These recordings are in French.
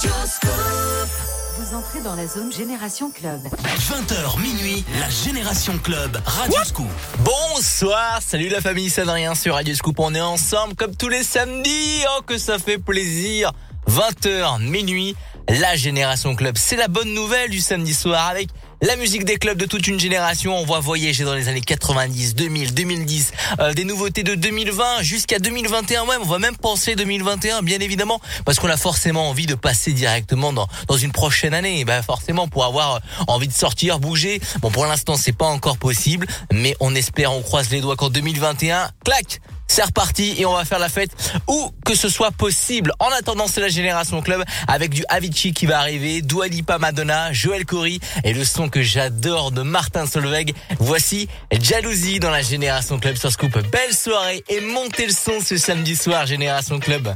Vous entrez dans la zone Génération Club. 20h minuit, la Génération Club, Radio Scoop. Bonsoir, salut la famille, c'est Adrien sur Radio Scoop. On est ensemble comme tous les samedis. Oh, que ça fait plaisir. 20h minuit, la Génération Club. C'est la bonne nouvelle du samedi soir avec la musique des clubs de toute une génération. On voit voyager dans les années 90, 2000, 2010, euh, des nouveautés de 2020 jusqu'à 2021 même. On va même penser 2021, bien évidemment, parce qu'on a forcément envie de passer directement dans, dans une prochaine année. Bah forcément, pour avoir euh, envie de sortir, bouger. Bon, pour l'instant, c'est pas encore possible, mais on espère, on croise les doigts qu'en 2021, clac c'est reparti et on va faire la fête où que ce soit possible. En attendant, c'est la Génération Club avec du Avicii qui va arriver, Dua Lipa Madonna, Joël Corey et le son que j'adore de Martin Solveig. Voici Jalousie dans la Génération Club sur Scoop. Belle soirée et montez le son ce samedi soir Génération Club.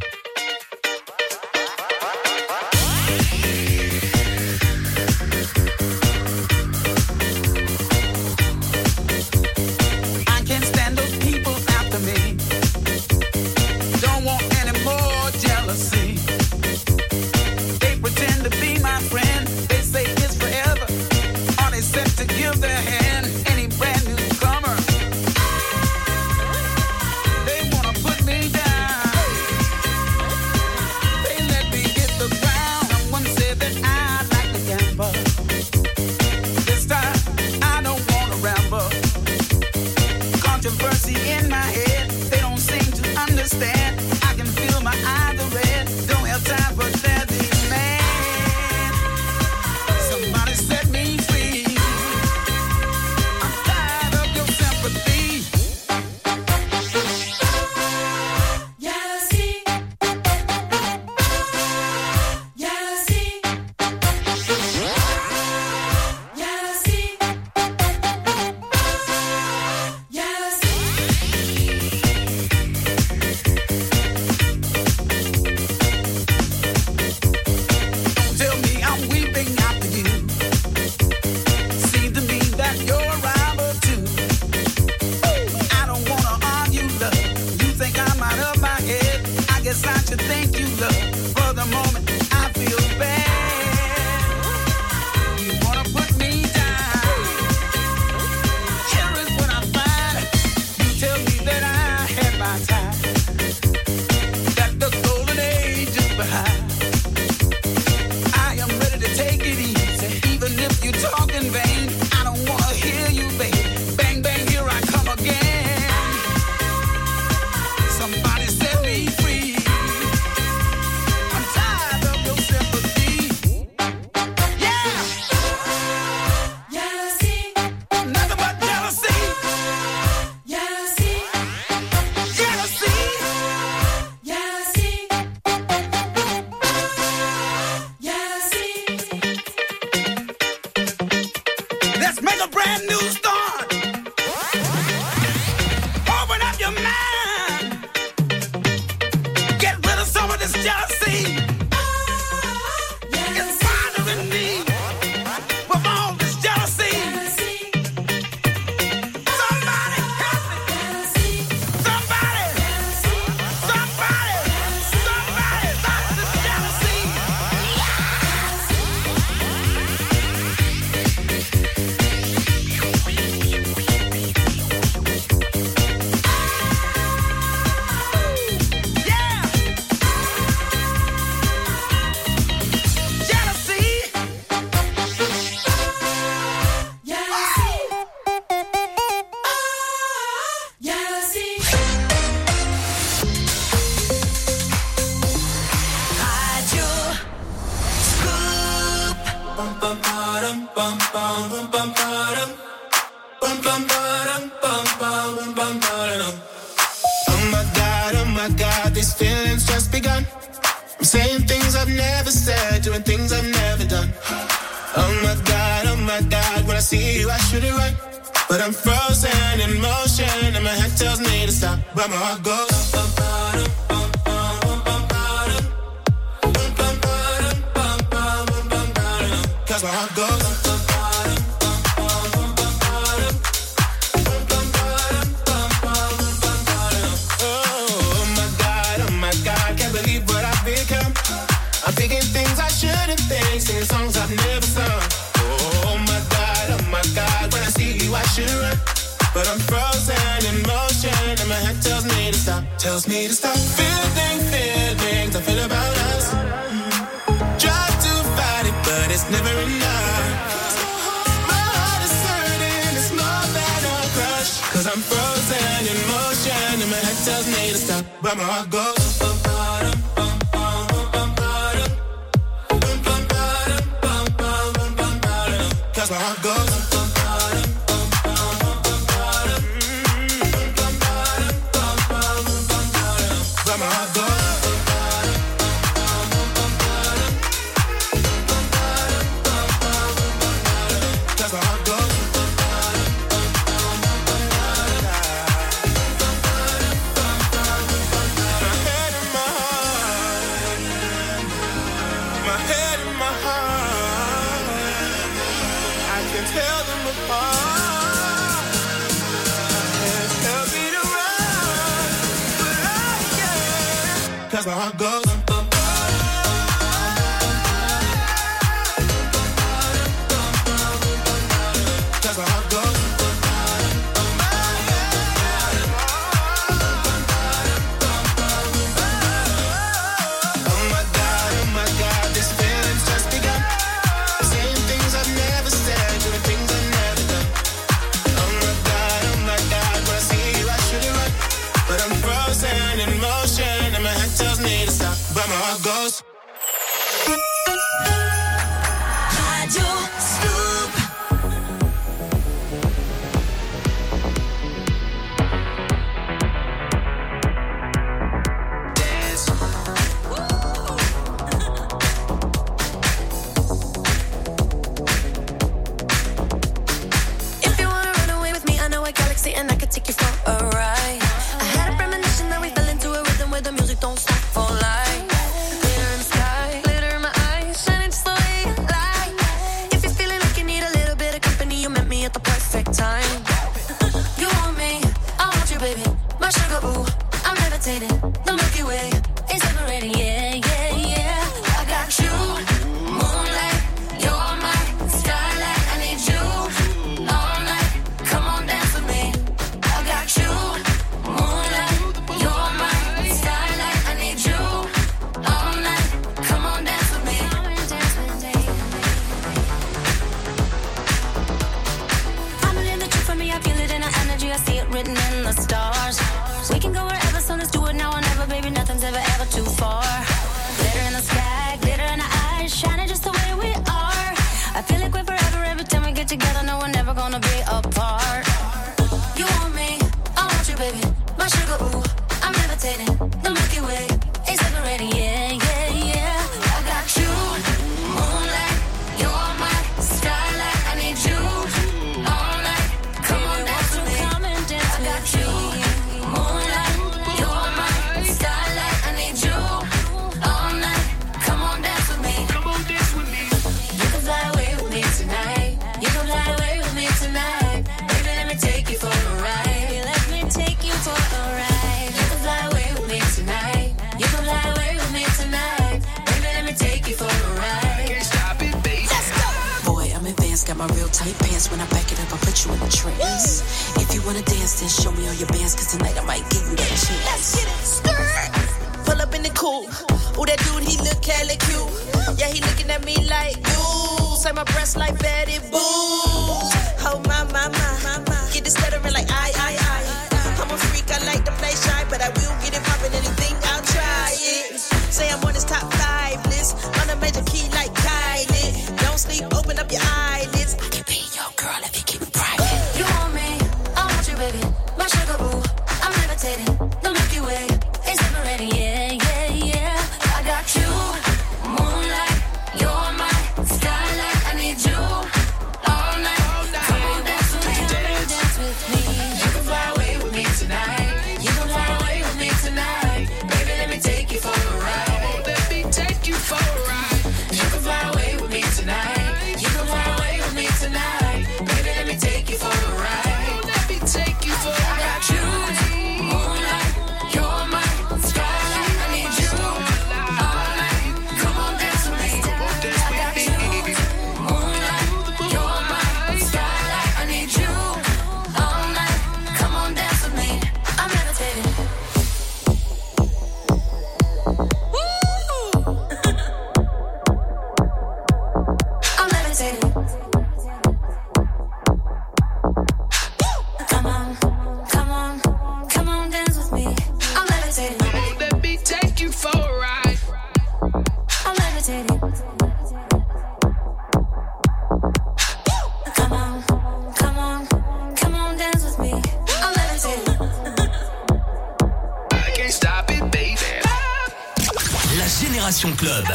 Club.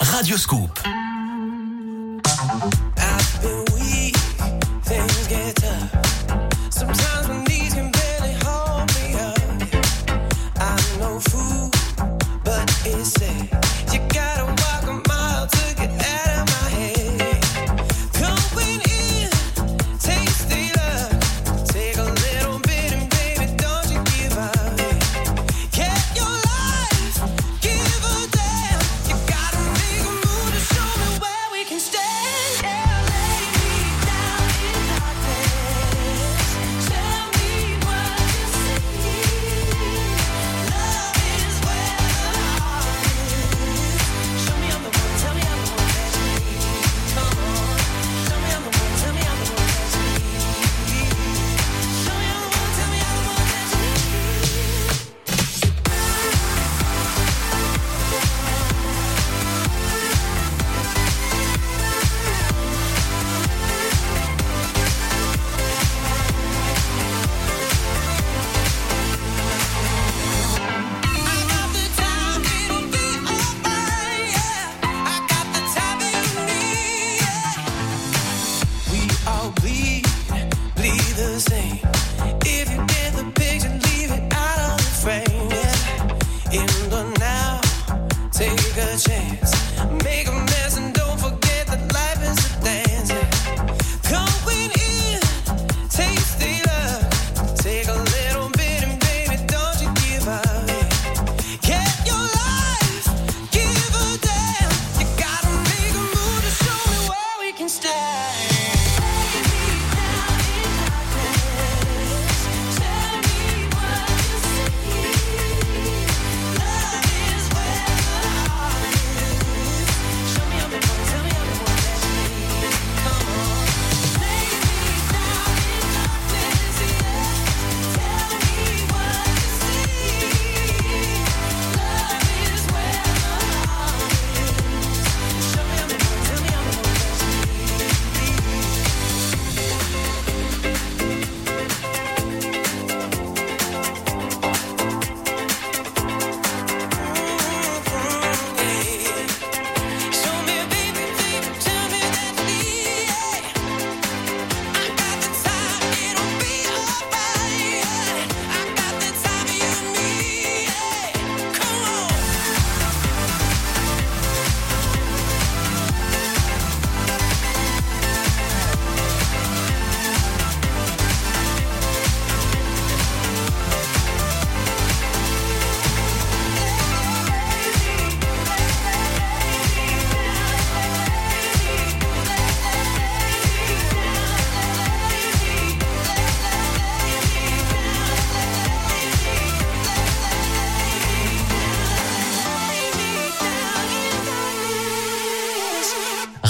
Radio Scoop.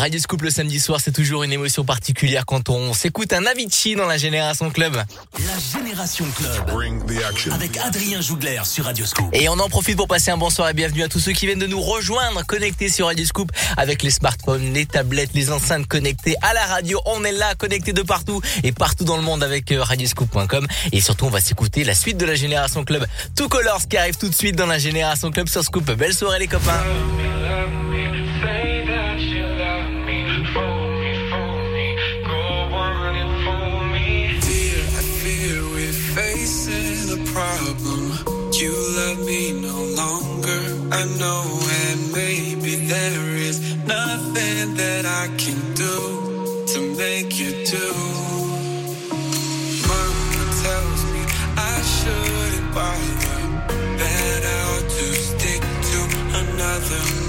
Radio Scoop le samedi soir, c'est toujours une émotion particulière quand on s'écoute un Avicii dans la Génération Club. La Génération Club. Bring the action. Avec Adrien Jougler sur Radio Scoop. Et on en profite pour passer un bonsoir et bienvenue à tous ceux qui viennent de nous rejoindre connectés sur Radio Scoop avec les smartphones, les tablettes, les enceintes connectées à la radio. On est là, connectés de partout et partout dans le monde avec euh, radioscoop.com. Et surtout, on va s'écouter la suite de la Génération Club. Tout Colors qui arrive tout de suite dans la Génération Club sur Scoop. Belle soirée les copains. fathom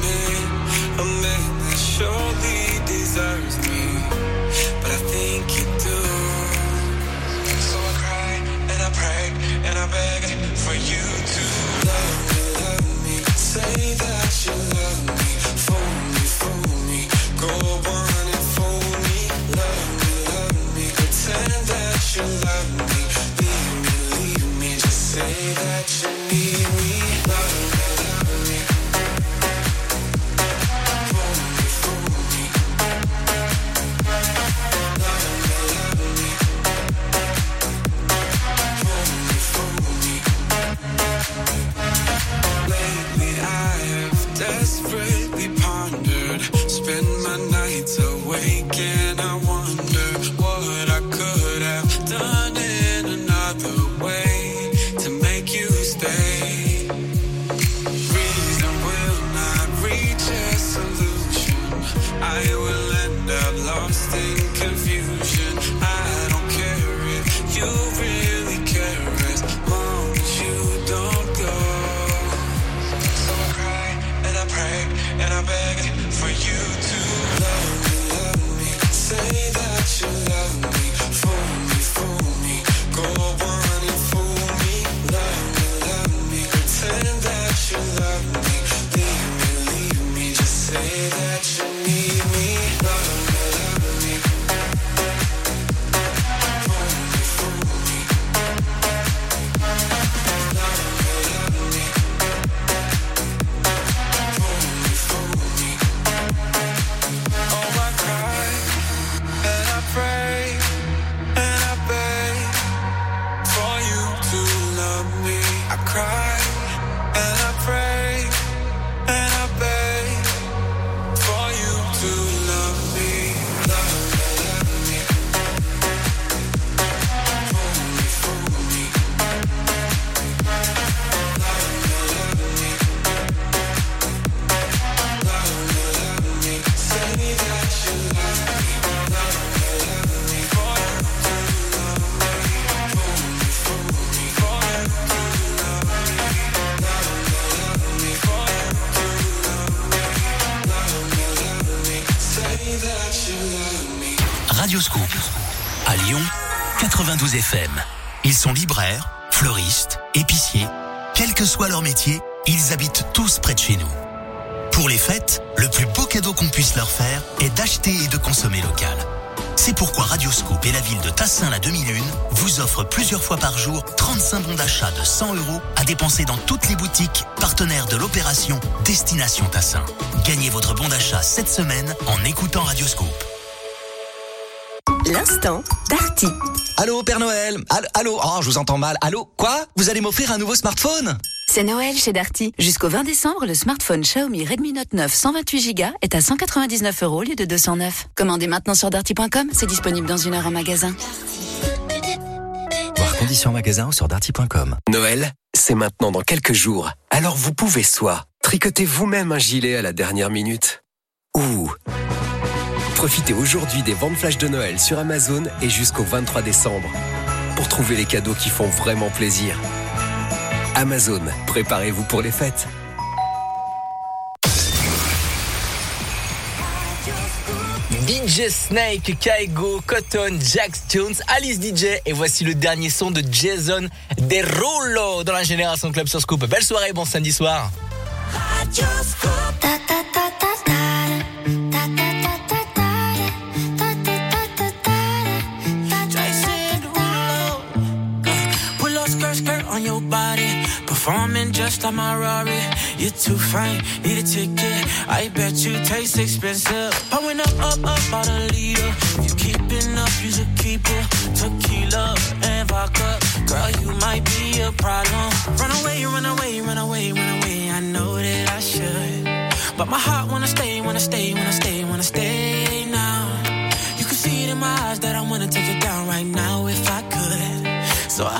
ils habitent tous près de chez nous. Pour les fêtes, le plus beau cadeau qu'on puisse leur faire est d'acheter et de consommer local. C'est pourquoi Radioscoop et la ville de Tassin la demi-lune vous offrent plusieurs fois par jour 35 bons d'achat de 100 euros à dépenser dans toutes les boutiques partenaires de l'opération Destination Tassin. Gagnez votre bon d'achat cette semaine en écoutant Radioscoop. L'instant Darty. Allô, Père Noël Allô, allô? Oh, je vous entends mal. Allô? Quoi? Vous allez m'offrir un nouveau smartphone? C'est Noël chez Darty. Jusqu'au 20 décembre, le smartphone Xiaomi Redmi Note 9 128 Go est à 199 euros au lieu de 209. Commandez maintenant sur darty.com, c'est disponible dans une heure en magasin. Voir conditions en magasin ou sur darty.com. Noël, c'est maintenant dans quelques jours. Alors vous pouvez soit tricoter vous-même un gilet à la dernière minute, ou profitez aujourd'hui des ventes flash de Noël sur Amazon et jusqu'au 23 décembre pour trouver les cadeaux qui font vraiment plaisir. Amazon, préparez-vous pour les fêtes. DJ Snake, Kaigo, Cotton, Jax Jones, Alice DJ et voici le dernier son de Jason Derulo dans la Génération Club sur Scoop. Belle soirée, bon samedi soir. Performing just like my Rari. You're too fine, need a ticket. I bet you taste expensive. Pouring up, up, up, out a leader. If you keeping up, you should keep it. Tequila and vodka. Girl, you might be a problem. Run away, run away, run away, run away. I know that I should. But my heart wanna stay, wanna stay, wanna stay, wanna stay now. You can see it in my eyes that I wanna take it down right now if I could. So I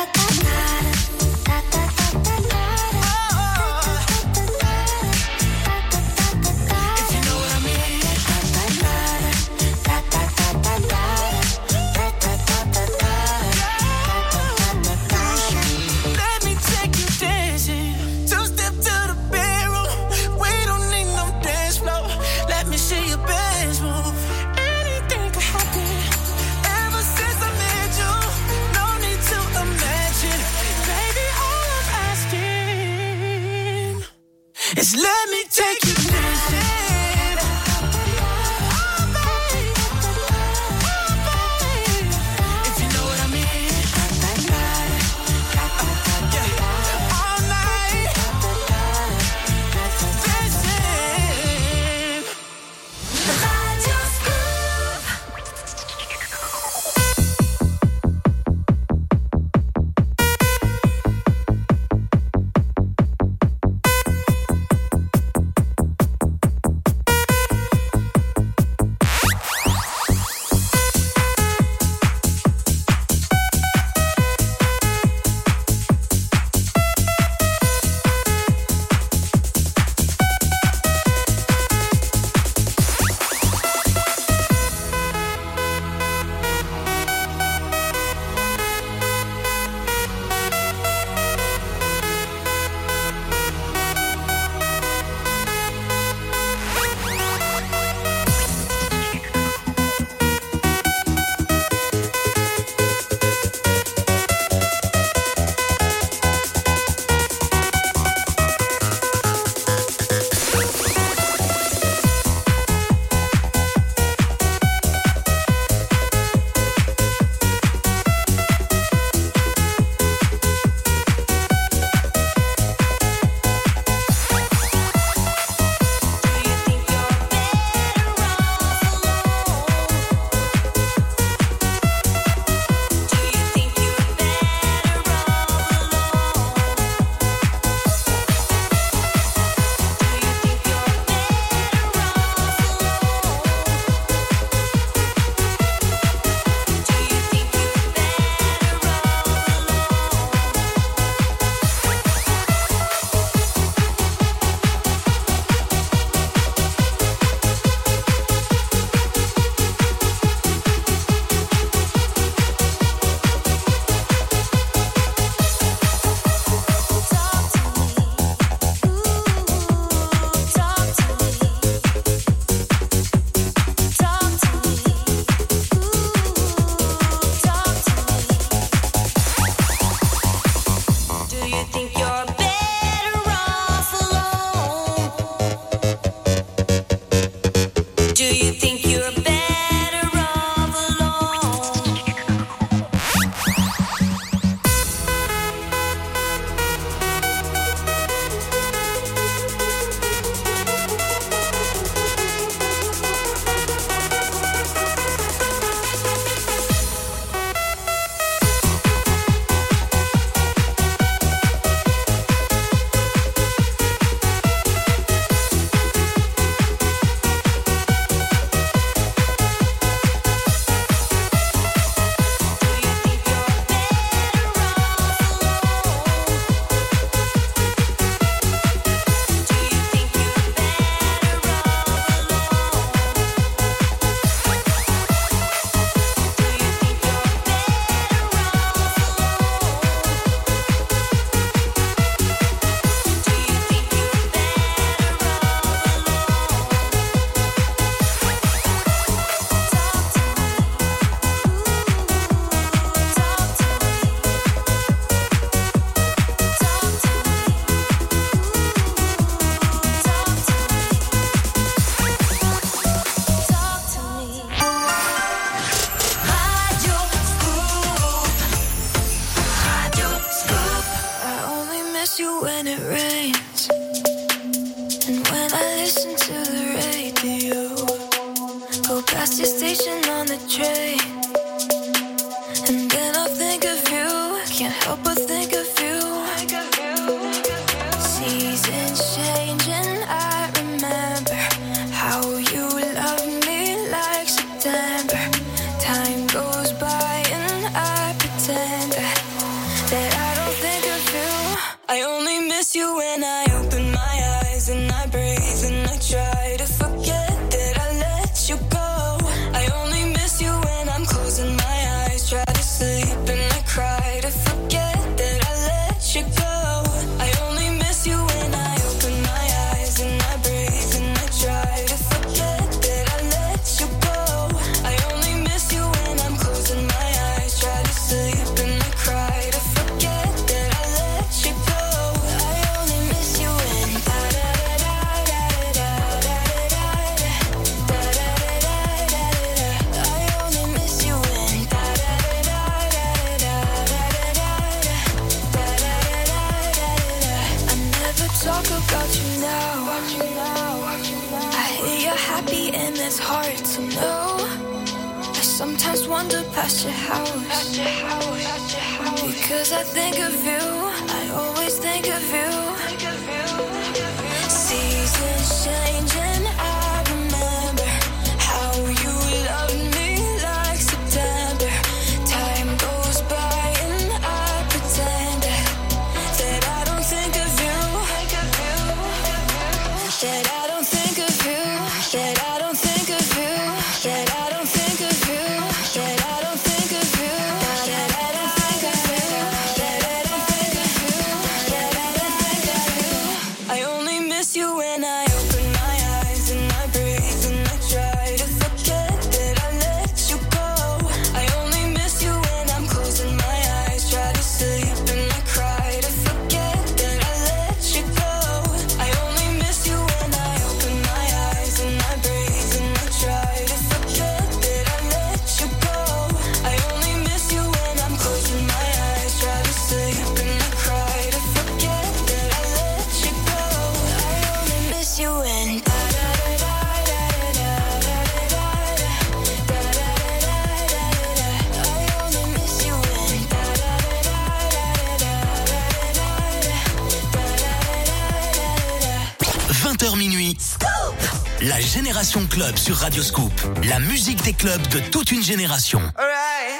Club sur Radio Scoop. La musique des clubs de toute une génération. Alright.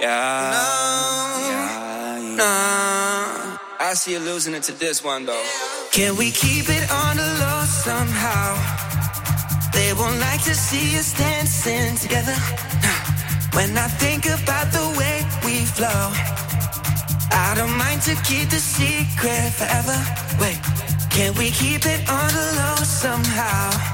Yeah. No. No. I see you losing it to this one though. Can we keep it on the low somehow? They won't like to see us dancing together. When I think about the way we flow, I don't mind to keep the secret forever. Wait, can we keep it on the low somehow?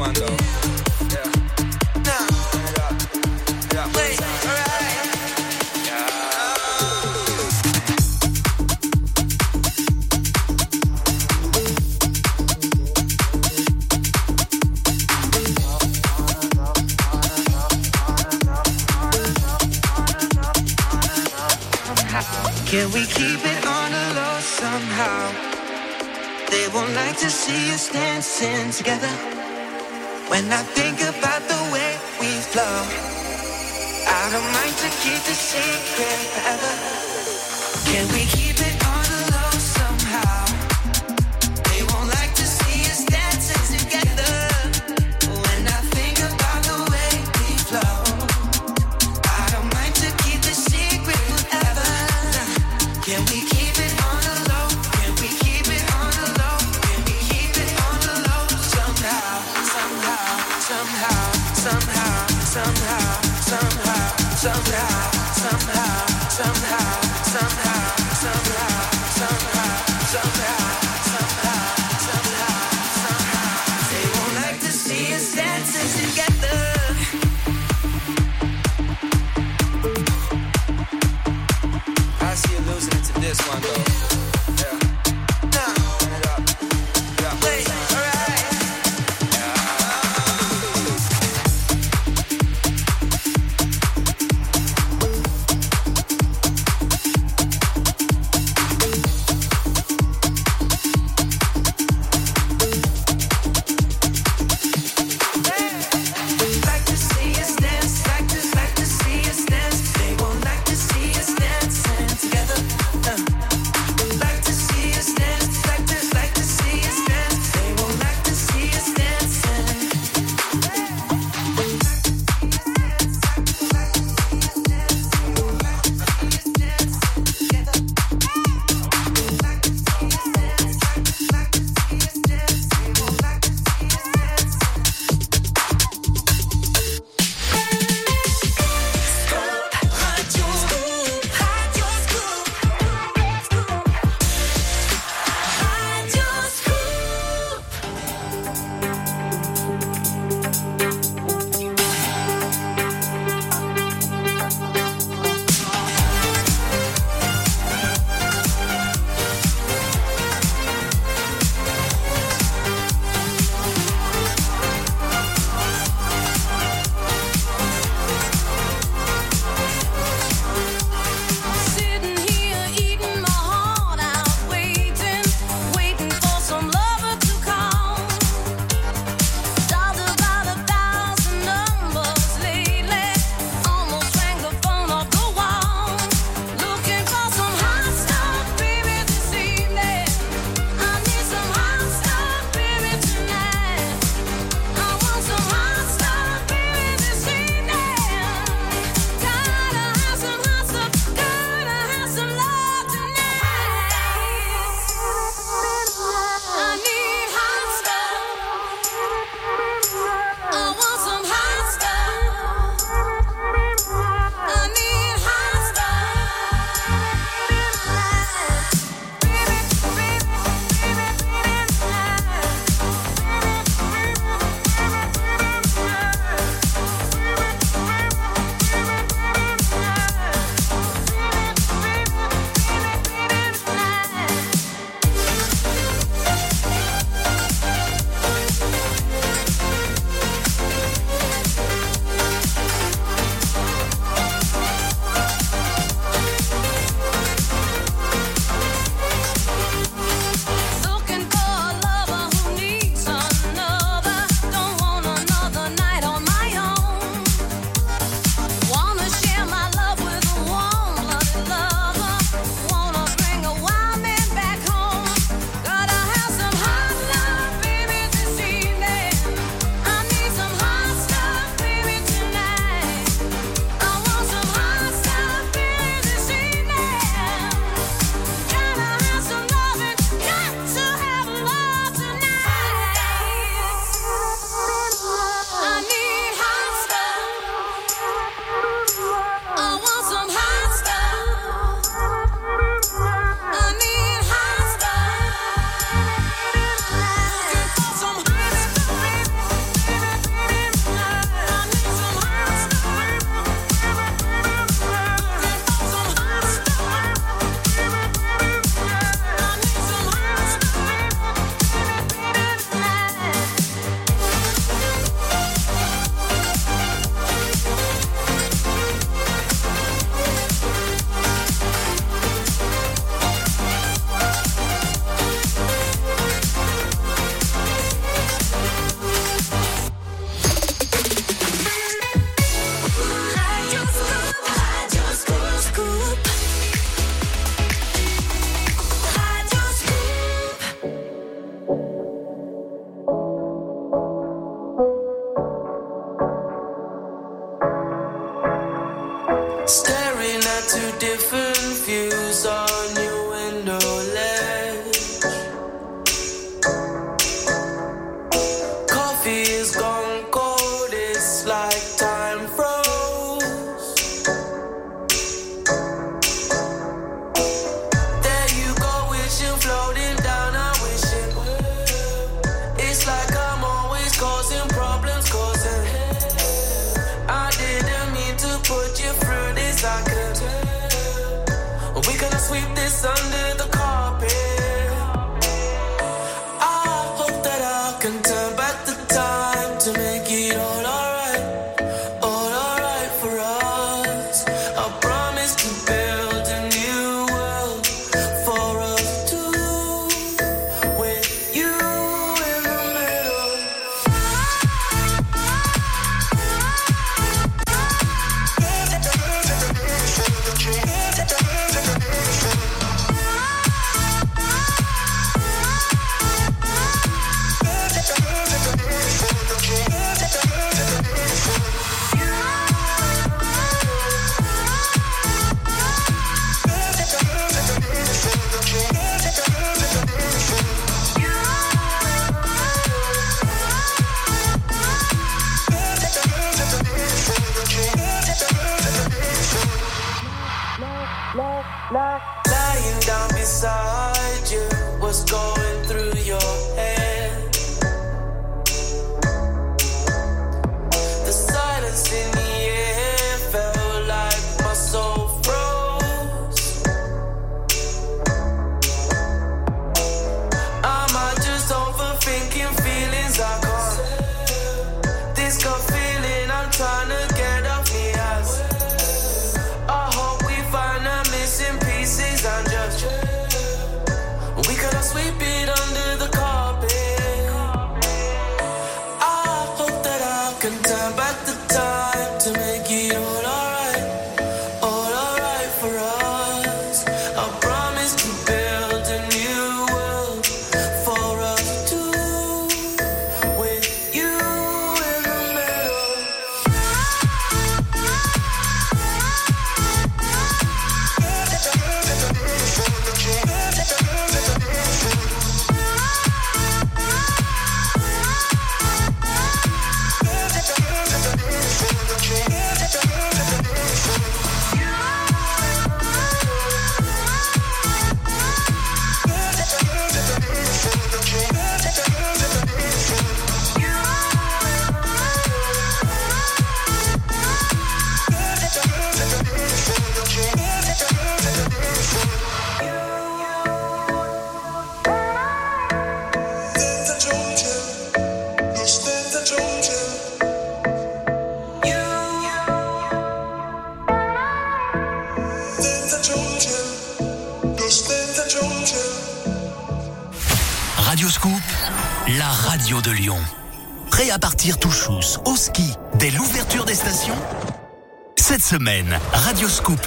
One though. Can we keep it on the low somehow? They won't like to see us dancing together. When I think about the way we flow, I don't mind to keep the secret forever. Can we somehow, somehow, somehow,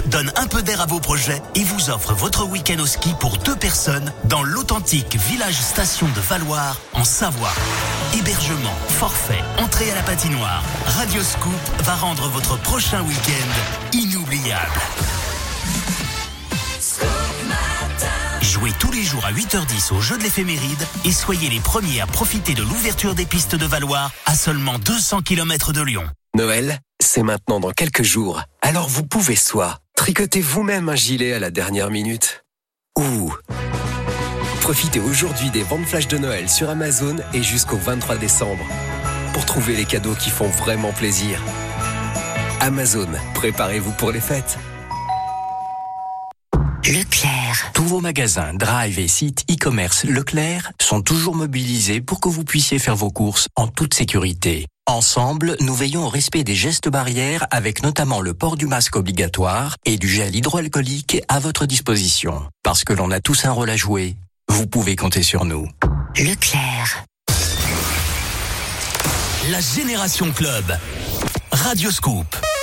Donne un peu d'air à vos projets et vous offre votre week-end au ski pour deux personnes dans l'authentique village station de Valoir en Savoie. Hébergement, forfait, entrée à la patinoire. Radioscoop va rendre votre prochain week-end inoubliable. Jouez tous les jours à 8h10 au jeu de l'éphéméride et soyez les premiers à profiter de l'ouverture des pistes de Valoir à seulement 200 km de Lyon. Noël, c'est maintenant dans quelques jours. Alors vous pouvez soit tricoter vous-même un gilet à la dernière minute. Ou profitez aujourd'hui des ventes flash de Noël sur Amazon et jusqu'au 23 décembre pour trouver les cadeaux qui font vraiment plaisir. Amazon, préparez-vous pour les fêtes. Leclerc. Tous vos magasins, drive et sites e-commerce Leclerc sont toujours mobilisés pour que vous puissiez faire vos courses en toute sécurité. Ensemble, nous veillons au respect des gestes barrières avec notamment le port du masque obligatoire et du gel hydroalcoolique à votre disposition. Parce que l'on a tous un rôle à jouer, vous pouvez compter sur nous. Leclerc. La Génération Club. Radioscoop. I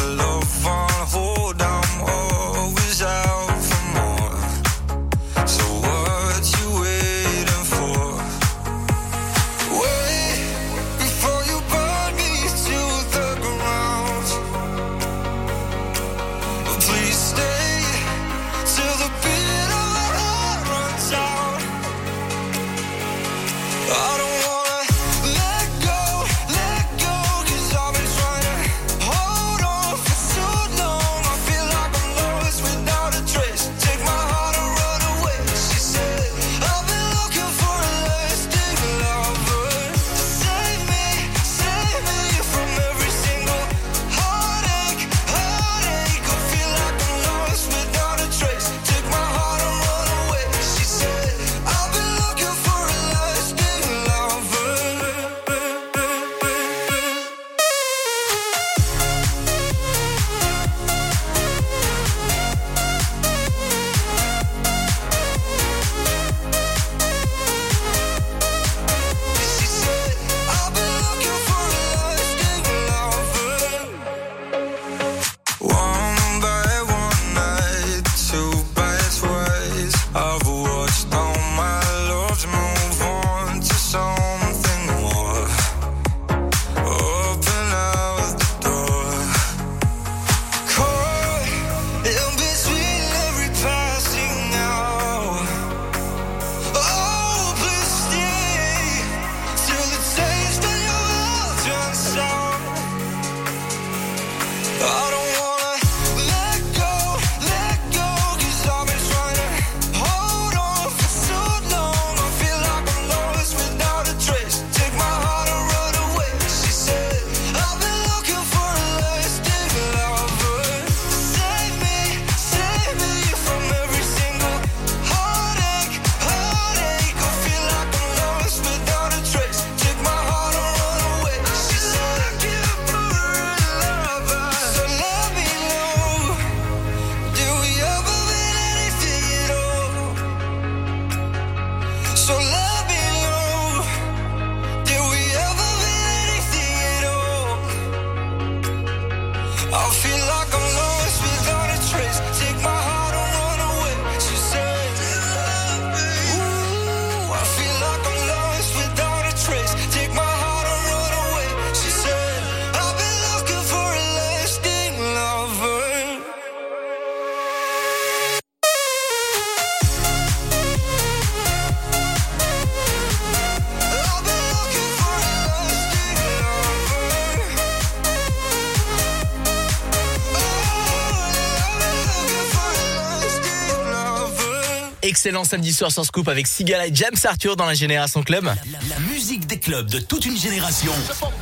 Excellent samedi soir sur Scoop avec Sigala et James Arthur dans la Génération Club. La musique des clubs de toute une génération.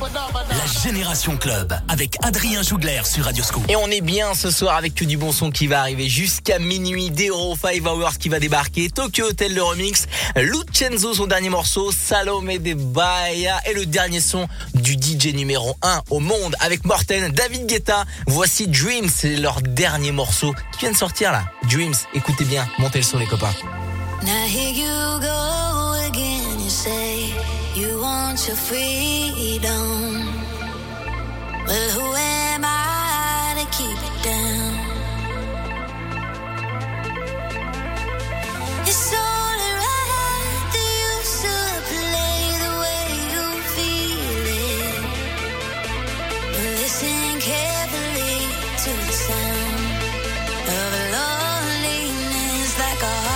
La Génération Club avec Adrien Jougler sur Radio Scoop. Et on est bien ce soir avec que du bon son qui va arriver jusqu'à minuit. Dero 5 Hours qui va débarquer. Tokyo Hotel le remix. Lucenzo son dernier morceau. Salome de Bahia. Et le dernier son du DJ numéro 1 au monde avec Morten, David Guetta. Voici Dreams. C'est leur dernier morceau qui vient de sortir là. Dreams. Écoutez bien. Montez le son les copains. Now here you go again. You say you want your freedom. Well, who am I to keep it down? It's only right that you should play the way you feel it. Listen carefully to the sound of loneliness like a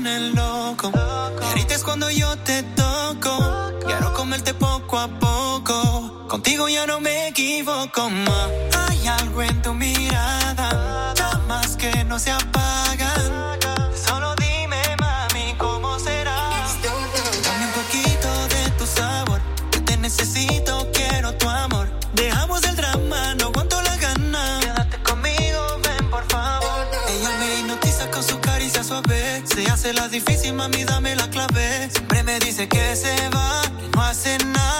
pones loco. Grites cuando yo te toco. Quiero comerte poco a poco. Contigo ya no me equivoco más. Hay algo en tu mirada, llamas que no se apagan hace la difícil, mami, dame la clave. Siempre me dice que se va, que no hace nada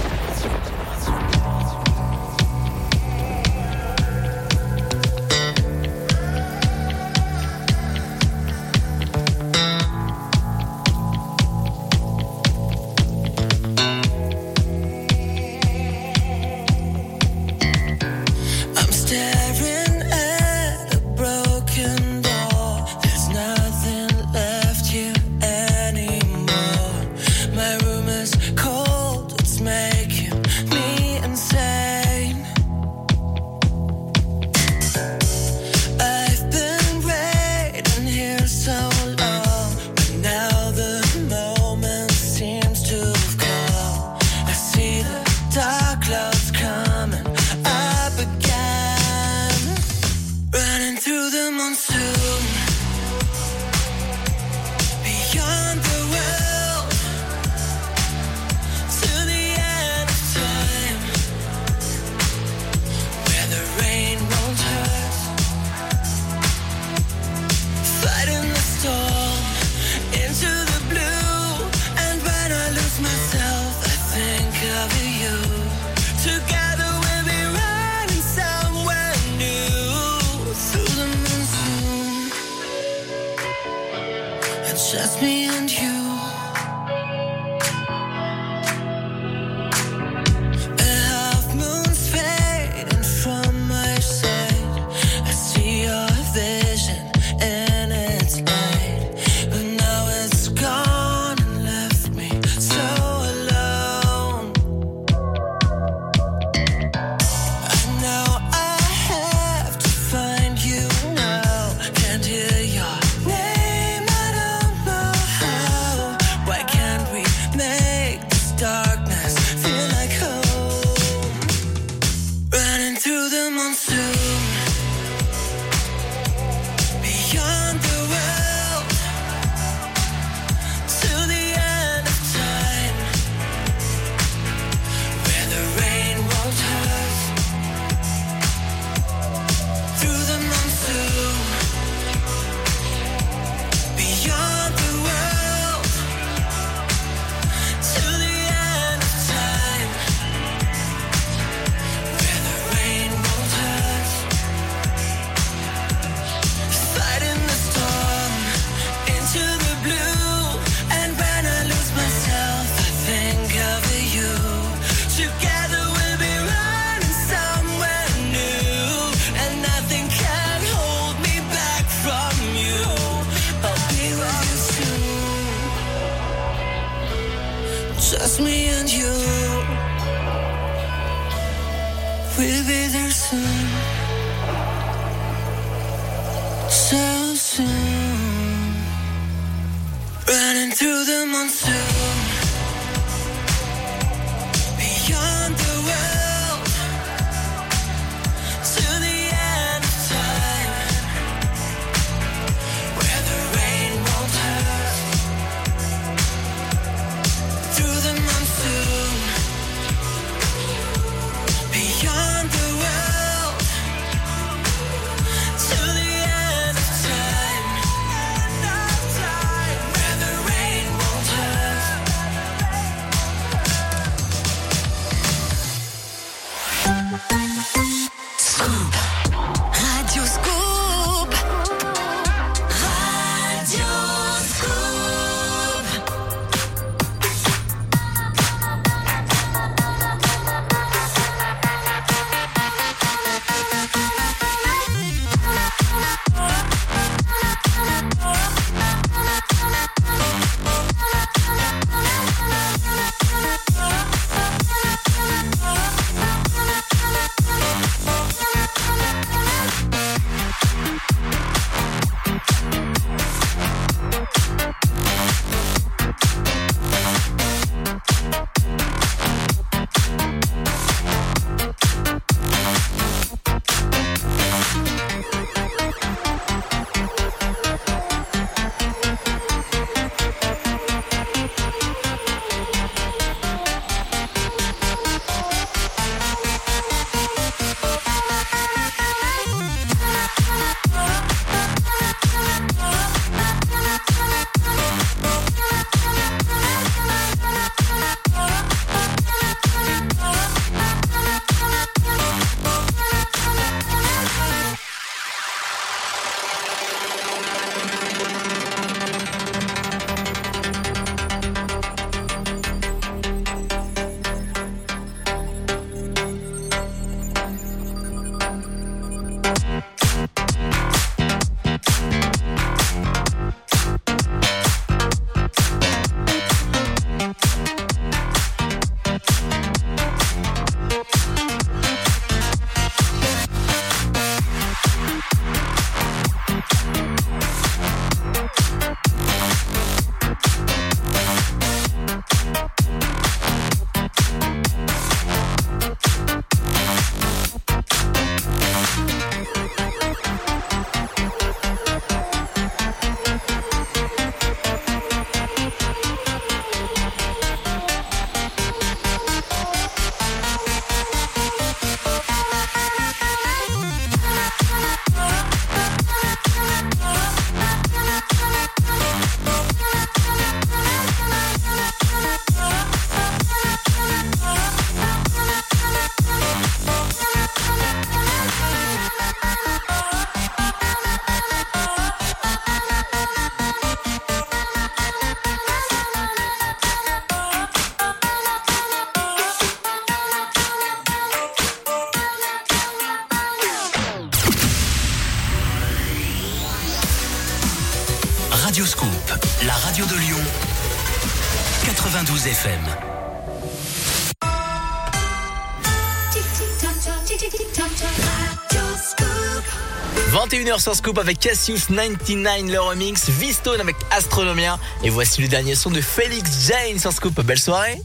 21h sur Scoop avec Cassius 99 le remix, Vistone avec Astronomia et voici le dernier son de Félix Jane sur Scoop. Belle soirée.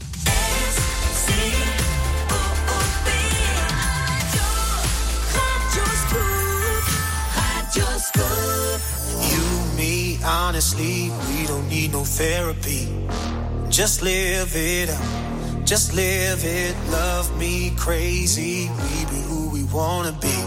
You, me, honestly, we don't need no therapy. Just live it up. Just live it. Love me crazy. We be who we wanna be.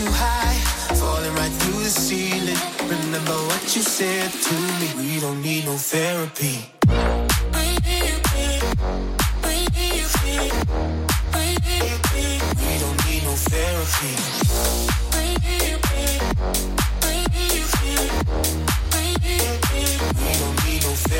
too high, falling right through the ceiling, remember what you said to me. We don't need no therapy. We don't need no therapy. We don't need no therapy.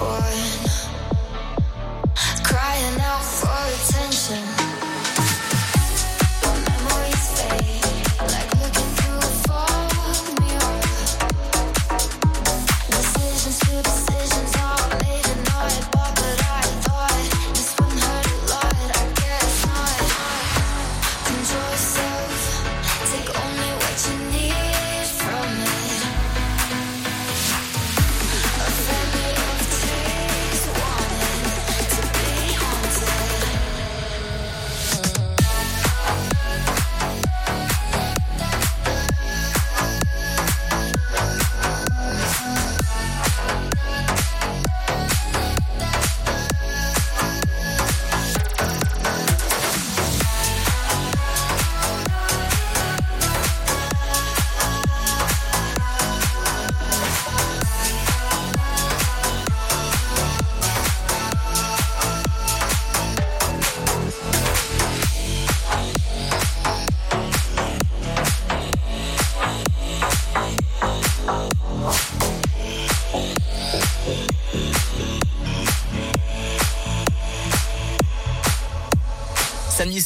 One.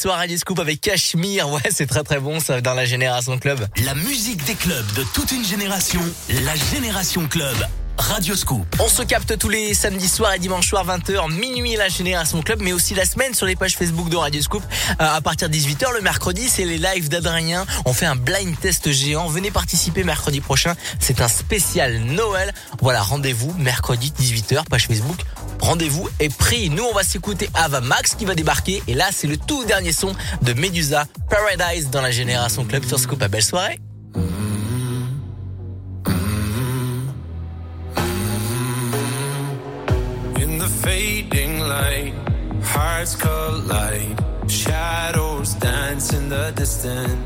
Soir à Scoop avec Cachemire. Ouais, c'est très très bon ça dans la Génération Club. La musique des clubs de toute une génération, la Génération Club. Radio Scoop. On se capte tous les samedis soirs et dimanches soirs 20h, minuit la Génération Club, mais aussi la semaine sur les pages Facebook de Radio Scoop. Euh, à partir de 18h le mercredi, c'est les lives d'Adrien. On fait un blind test géant. Venez participer mercredi prochain. C'est un spécial Noël. Voilà, rendez-vous mercredi 18h, page Facebook. Rendez-vous est pris. Nous, on va s'écouter Ava Max qui va débarquer. Et là, c'est le tout dernier son de Medusa, Paradise dans la Génération Club sur Scoop. À belle soirée. In the fading light, hearts dance in the distance.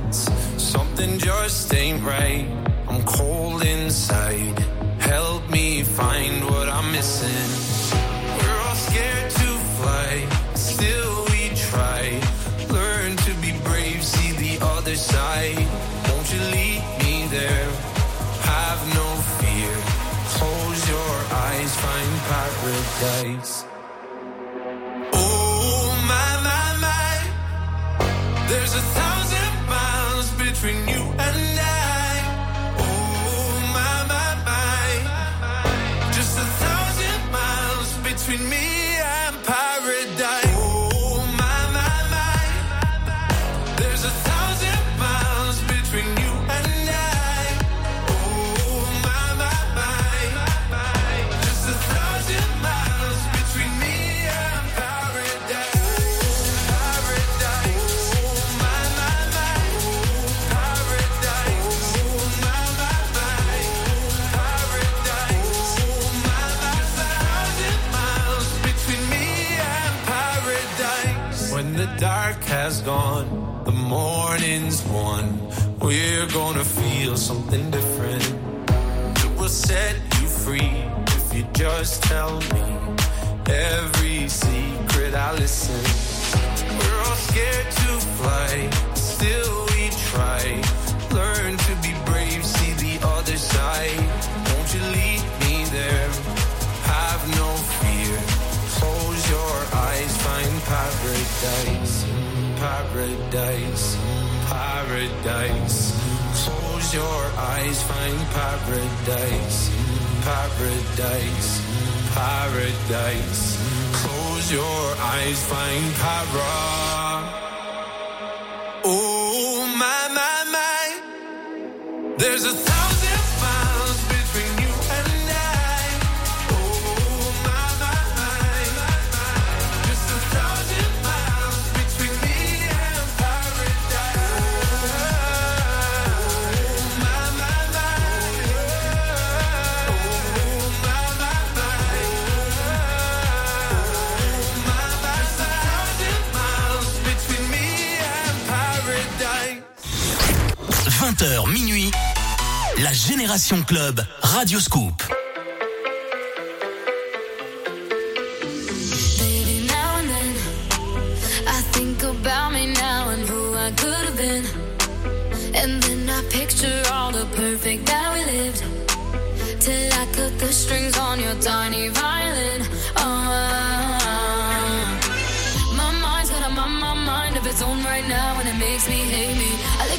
Just tell me every secret I listen. We're all scared to fly, still we try. Learn to be brave, see the other side. Won't you lead me there? Have no fear. Close your eyes, find paradise, paradise, paradise. Close your eyes, find paradise, paradise, paradise. Close your eyes, find para. Oh my my my, there's a thousand 20h minuit, la Génération Club, Radio Scoop. Think about me now and who I could have been. And then I picture all the perfect that we lived. Till I could the strings on your tiny violin. Its own right now, and it makes me hate me.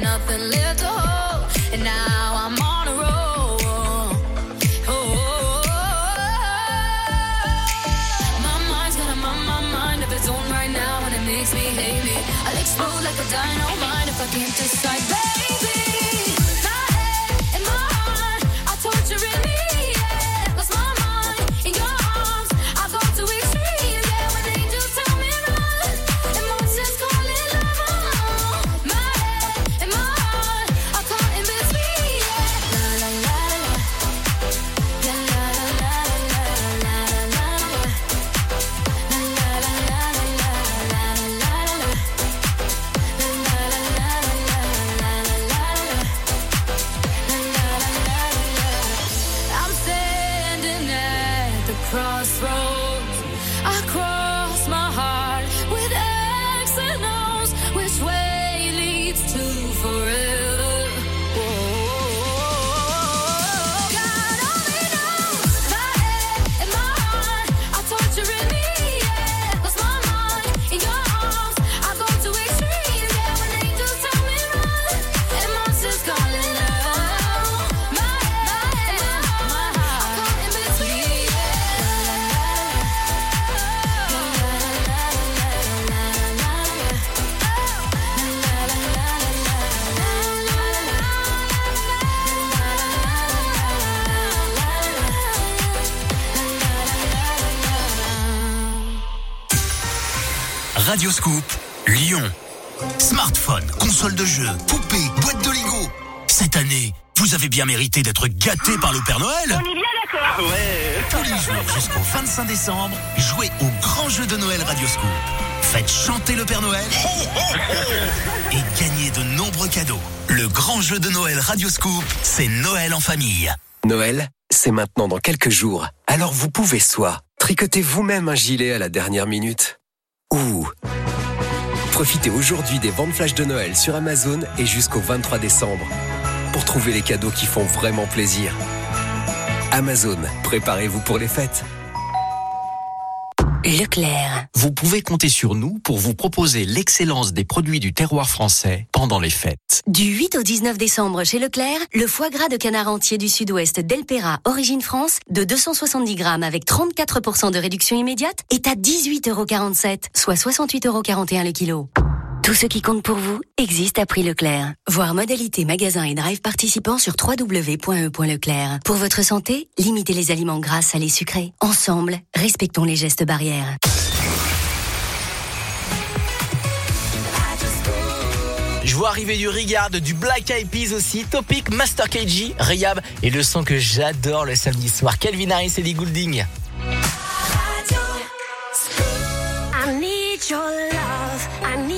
Nothing left to hold, and now I'm on a roll. Oh, oh, oh, my mind's got a my, my mind of its own right now, and it makes me hate me. I'll explode like a dynamite if I can't decide, Radio Scoop, Lyon. Smartphone, console de jeu, poupée, boîte de Lego. Cette année, vous avez bien mérité d'être gâté par le Père Noël. On est bien d'accord. Ouais. Tous les jours jusqu'au 25 décembre, jouez au grand jeu de Noël Radio Scoop. Faites chanter le Père Noël et gagnez de nombreux cadeaux. Le grand jeu de Noël Radio Scoop, c'est Noël en famille. Noël, c'est maintenant dans quelques jours. Alors vous pouvez soit tricoter vous-même un gilet à la dernière minute, ou profitez aujourd'hui des ventes flash de Noël sur Amazon et jusqu'au 23 décembre pour trouver les cadeaux qui font vraiment plaisir. Amazon, préparez-vous pour les fêtes. Leclerc. Vous pouvez compter sur nous pour vous proposer l'excellence des produits du terroir français pendant les fêtes. Du 8 au 19 décembre chez Leclerc, le foie gras de canard entier du sud-ouest d'Elpera, origine France, de 270 grammes avec 34% de réduction immédiate, est à 18,47€, soit 68,41€ le kilo. Tout ce qui compte pour vous existe à prix Leclerc. Voir modalité magasin et drive participants sur www.e.leclerc. Pour votre santé, limitez les aliments gras, salés, sucrés. Ensemble, respectons les gestes barrières. Je vois arriver du Rigard, du Black Eyed Peas aussi, Topic, Master KG, Rayab et le son que j'adore le samedi soir, Calvin Harris et Lee Goulding. I need your love, I need your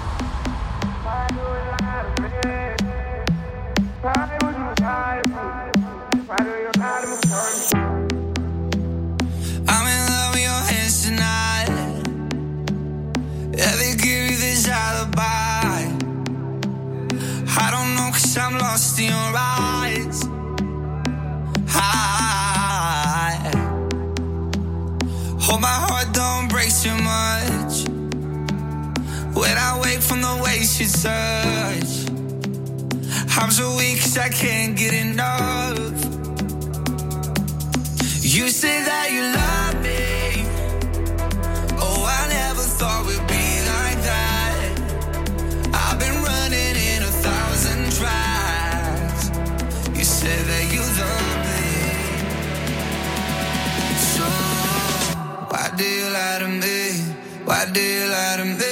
your touch. I'm so weak cause I can't get enough. You say that you love me. Oh, I never thought we'd be like that. I've been running in a thousand tries. You say that you love me. So, why do you lie to me? Why do you lie to me?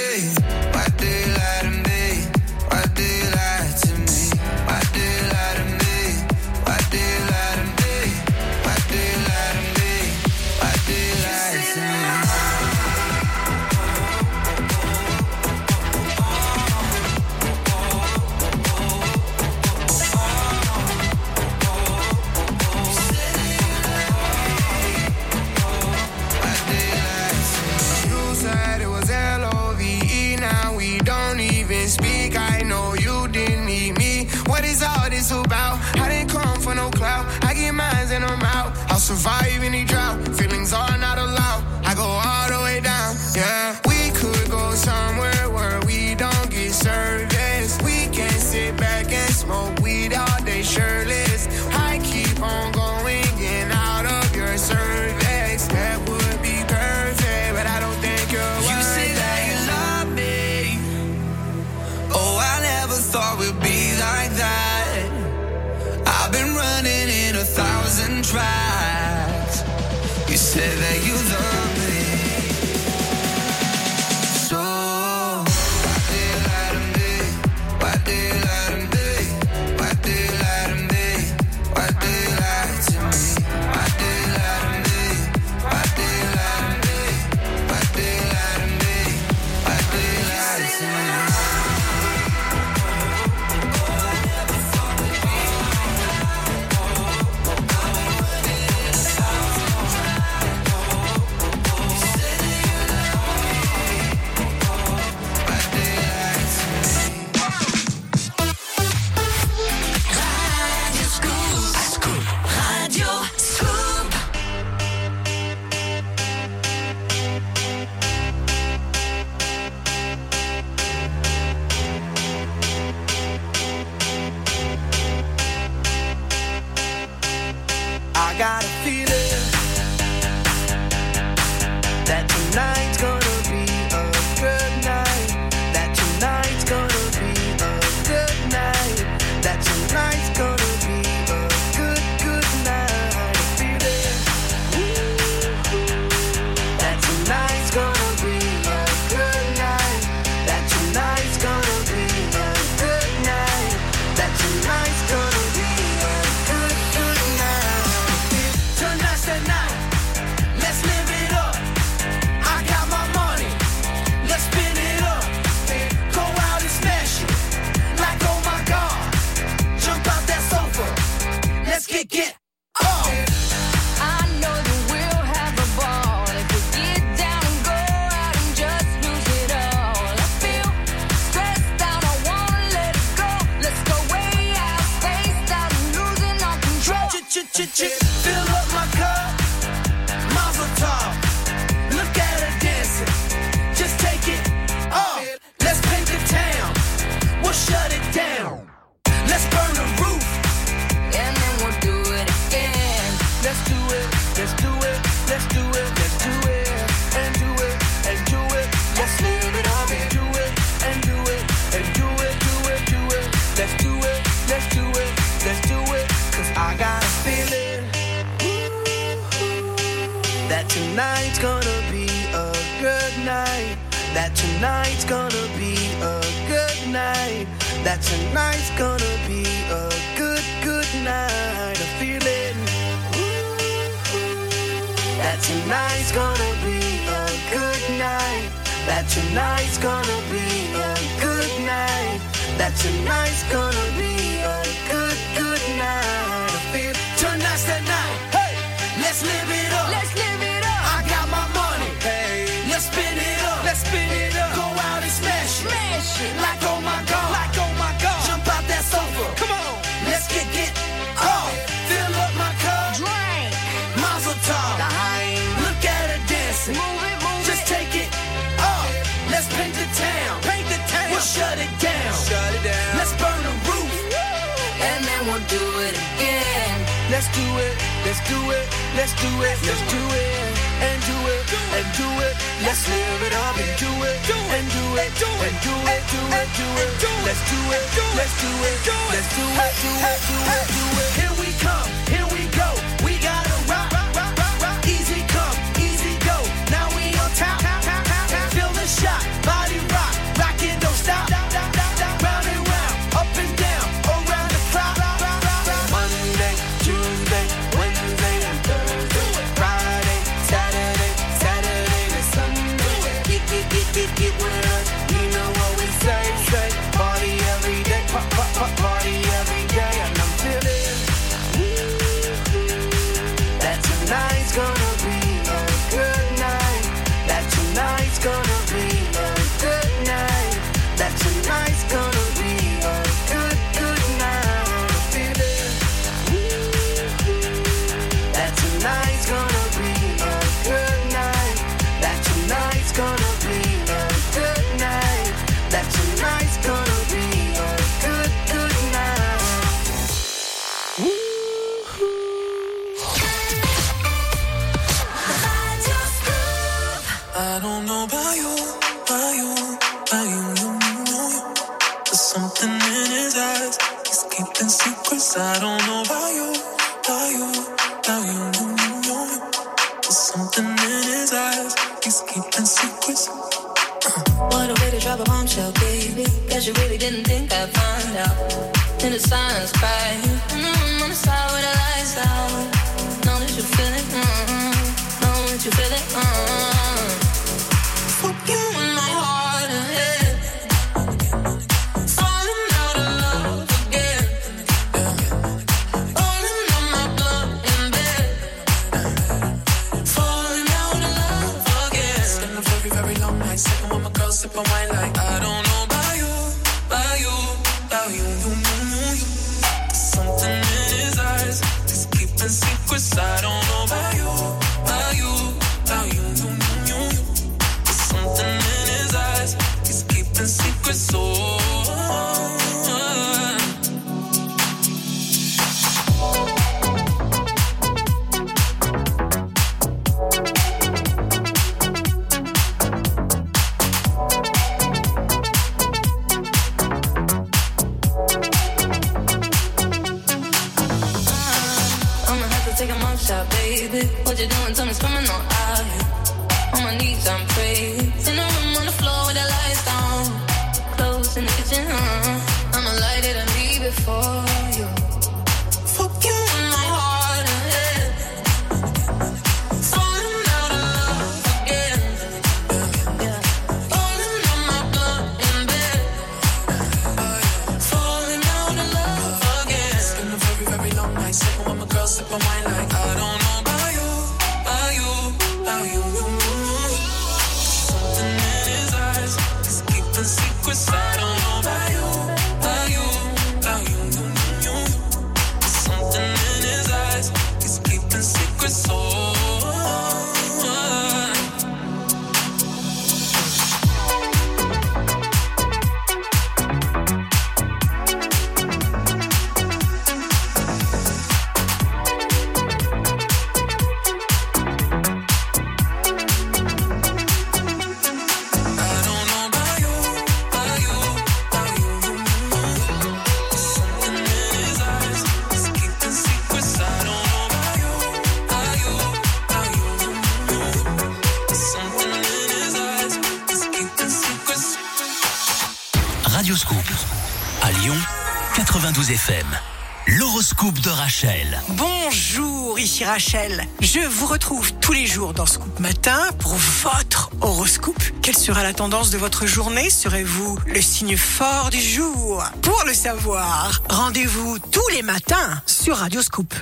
Bonjour, ici Rachel. Je vous retrouve tous les jours dans Scoop Matin pour votre horoscope. Quelle sera la tendance de votre journée? Serez-vous le signe fort du jour? Pour le savoir, rendez-vous tous les matins sur Radio Scoop.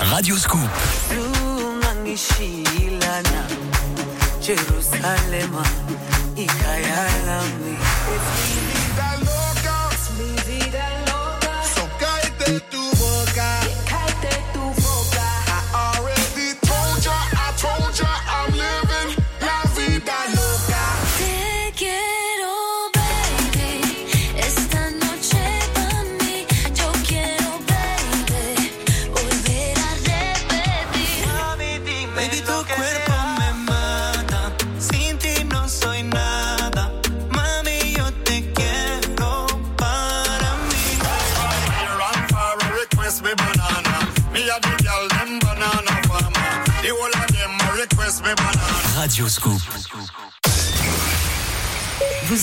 Radio Scoop.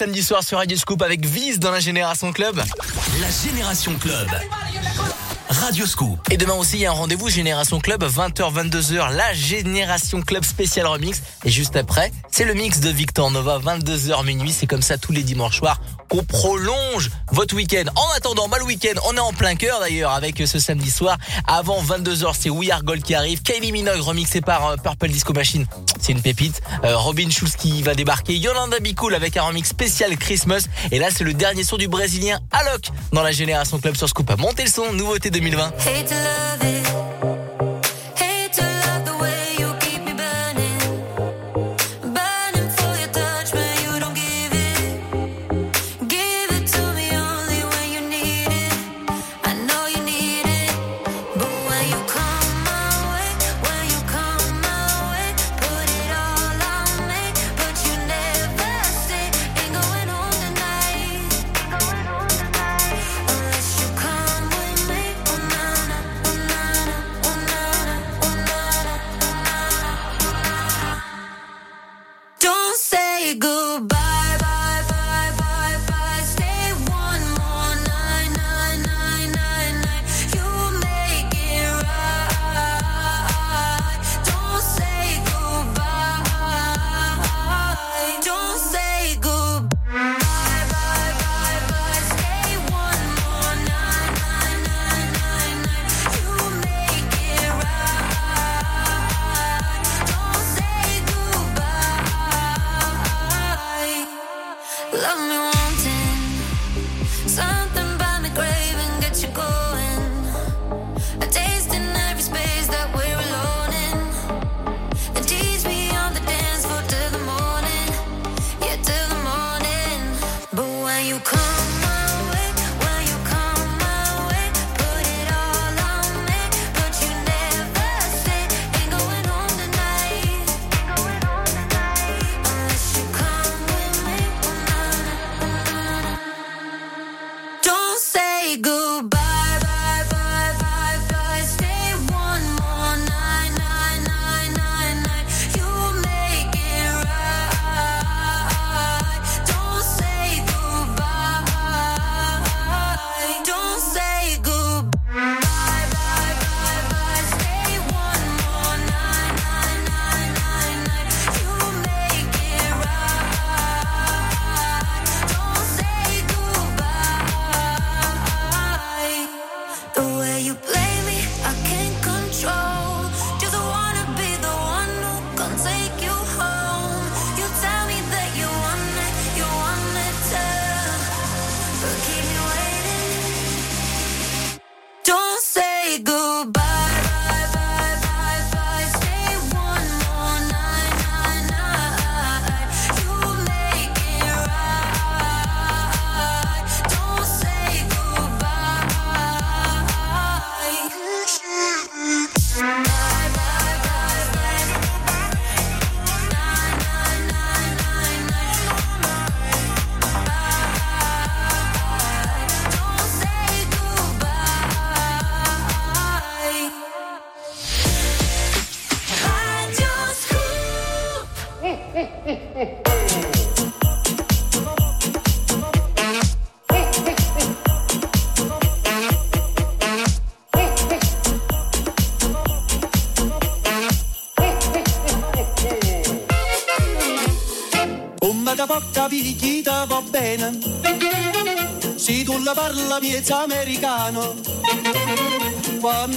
samedi soir sur Radio Scoop avec Viz dans la Génération Club. La Génération Club. Radio Scoop. Et demain aussi, il y a un rendez-vous Génération Club, 20h, 22h, la Génération Club spécial remix. Et juste après, c'est le mix de Victor Nova, 22h minuit. C'est comme ça tous les dimanches soirs qu'on prolonge votre week-end. En attendant, bah, le week-end, on est en plein cœur d'ailleurs avec ce samedi soir. Avant 22h, c'est We Are Gold qui arrive. Kylie Minogue remixé par euh, Purple Disco Machine une pépite. Euh, Robin Schulz qui va débarquer. Yolanda Bicool avec un remix spécial Christmas. Et là, c'est le dernier son du Brésilien Alok dans la Génération Club sur Scoop. Montez le son, nouveauté 2020.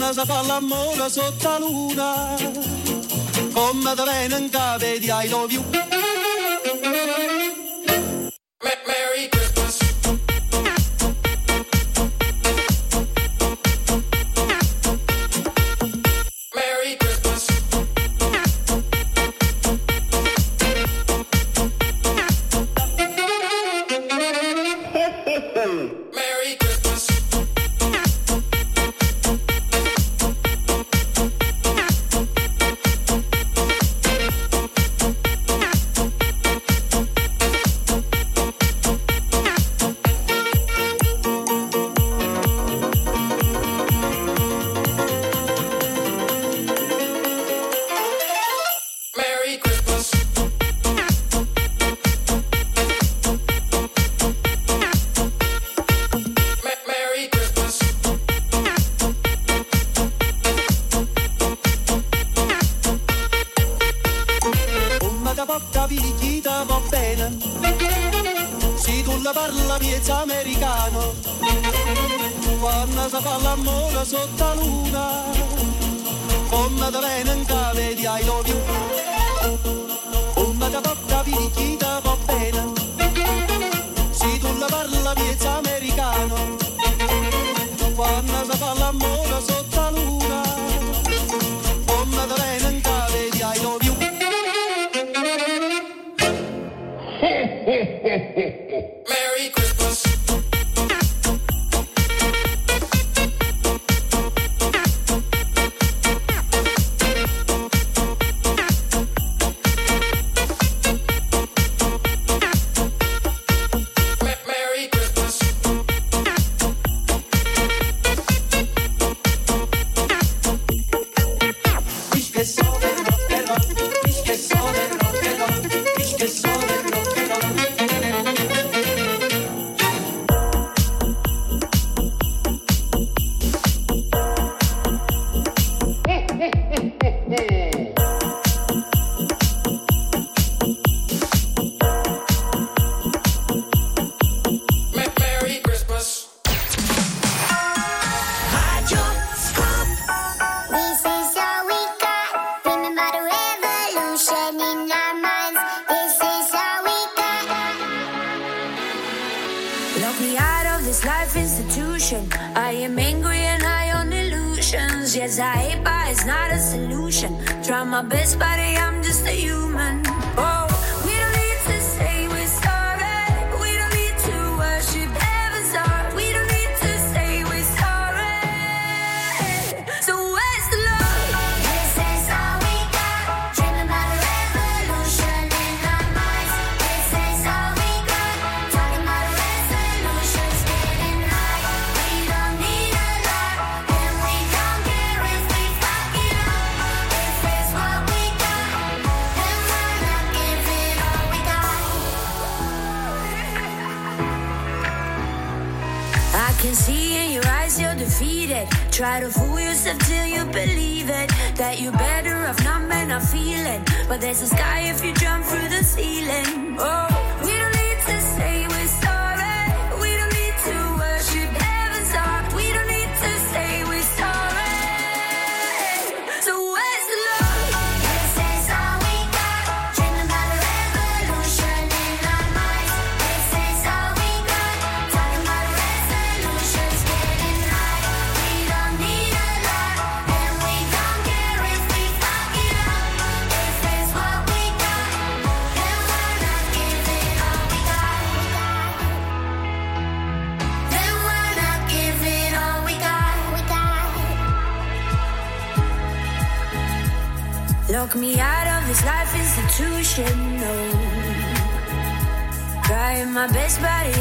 donna si fa l'amore sotto la luna, come te vene in cave di I love.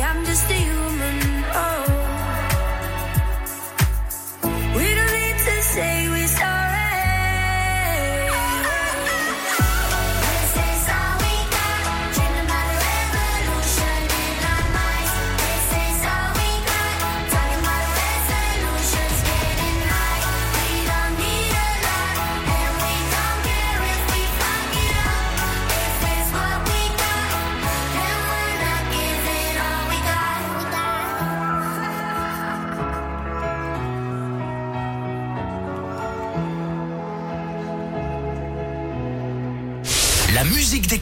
I'm just a.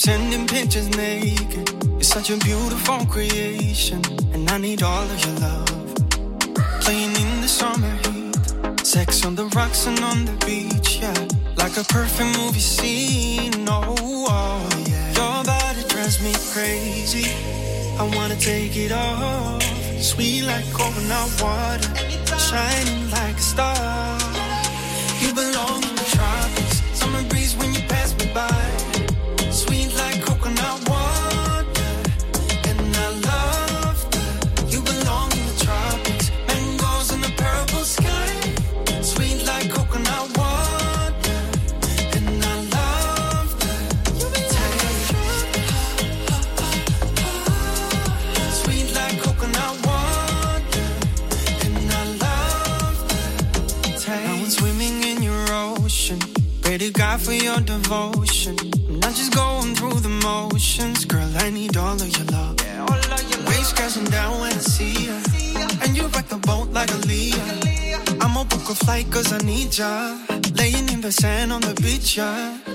sending pictures naked. You're such a beautiful creation, and I need all of your love. Playing in the summer heat, sex on the rocks and on the beach, yeah. Like a perfect movie scene, oh, oh yeah. Your body drives me crazy. I wanna take it off. Sweet like coconut water, shining like a star. sand on the beach, yeah.